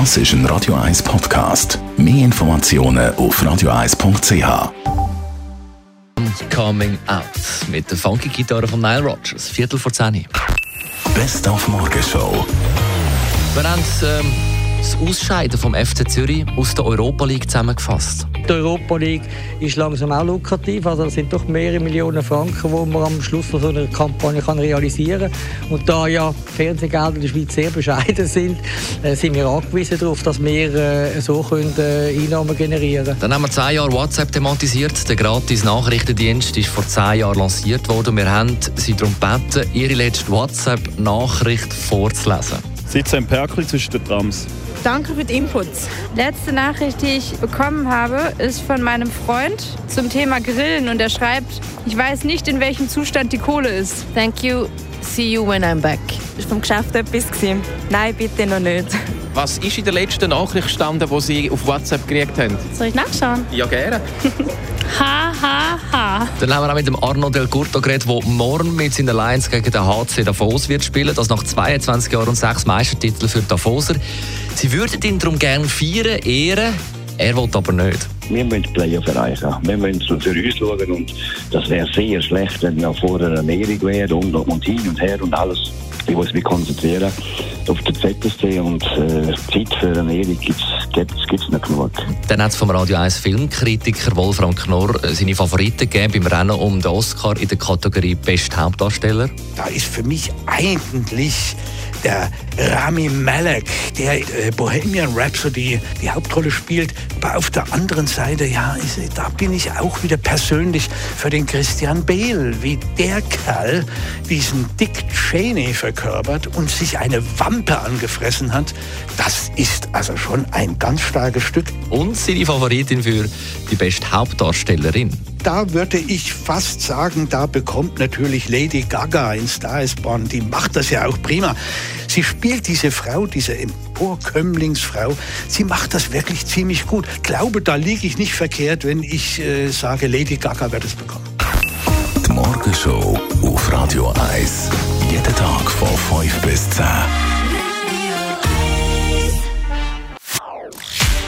Das ist ein Radio 1 Podcast. Mehr Informationen auf radio1.ch. Coming Out mit der funky Gitarre von Nile Rodgers. Viertel vor 10. Best auf Morgenshow. Wir haben ähm, das Ausscheiden vom FC Zürich aus der Europa League zusammengefasst. Die Europa League ist langsam auch lukrativ. Also das sind doch mehrere Millionen Franken, die man am Schluss von so einer Kampagne kann realisieren kann. Und da ja Fernsehgelder in der Schweiz sehr bescheiden sind, äh, sind wir angewiesen darauf, dass wir äh, so können, äh, Einnahmen generieren können. Dann haben wir zehn Jahre WhatsApp thematisiert. Der gratis Nachrichtendienst ist vor zehn Jahren lanciert worden. Wir haben Sie darum gebeten, Ihre letzte WhatsApp-Nachricht vorzulesen. Sitze im Perkel zwischen den Trams. Danke für die Inputs. Letzte Nachricht, die ich bekommen habe, ist von meinem Freund zum Thema Grillen und er schreibt, ich weiß nicht, in welchem Zustand die Kohle ist. Thank you. See you when I'm back. Ist vom Geschäft etwas gewesen? Nein, bitte noch nicht. Was ist in der letzten Nachricht gestanden, die Sie auf WhatsApp gekriegt haben? Soll ich nachschauen? Ja, gerne. Ha, ha, ha. Dann haben wir auch mit dem Arno Del Curto geredet, der morgen mit seinen Lions gegen den HC Davos wird spielen. Das nach 22 Jahren und sechs Meistertiteln für Davoser. Sie würden ihn darum gerne feiern, ehren. Er will aber nicht. Wir müssen die Playoff erreichen. Wir müssen für uns schauen und das wäre sehr schlecht, wenn noch vorher eine Ernährung wäre und, und hin und her und alles. Ich muss mich konzentrieren auf den ZSC und äh, Zeit für Ernährung gibt es nicht genug. Dann hat es vom Radio 1 Filmkritiker Wolfram Knorr äh, seine Favoriten gegeben beim Rennen um den Oscar in der Kategorie Best Hauptdarsteller. Da ist für mich eigentlich der Rami Malek, der äh, Bohemian Rhapsody die Hauptrolle spielt. Aber auf der anderen Seite, ja, ist, da bin ich auch wieder persönlich für den Christian Bale, wie der Kerl diesen Dick Cheney verkörpert und sich eine Wampe angefressen hat. Das ist also schon ein ganz starkes Stück. Und seine Favoritin für die beste Hauptdarstellerin da würde ich fast sagen, da bekommt natürlich Lady Gaga in Star is Born, die macht das ja auch prima. Sie spielt diese Frau, diese Emporkömmlingsfrau, sie macht das wirklich ziemlich gut. Ich glaube, da liege ich nicht verkehrt, wenn ich äh, sage, Lady Gaga wird es bekommen. Die Morgenshow auf Radio 1. Jeden Tag von 5 bis 10.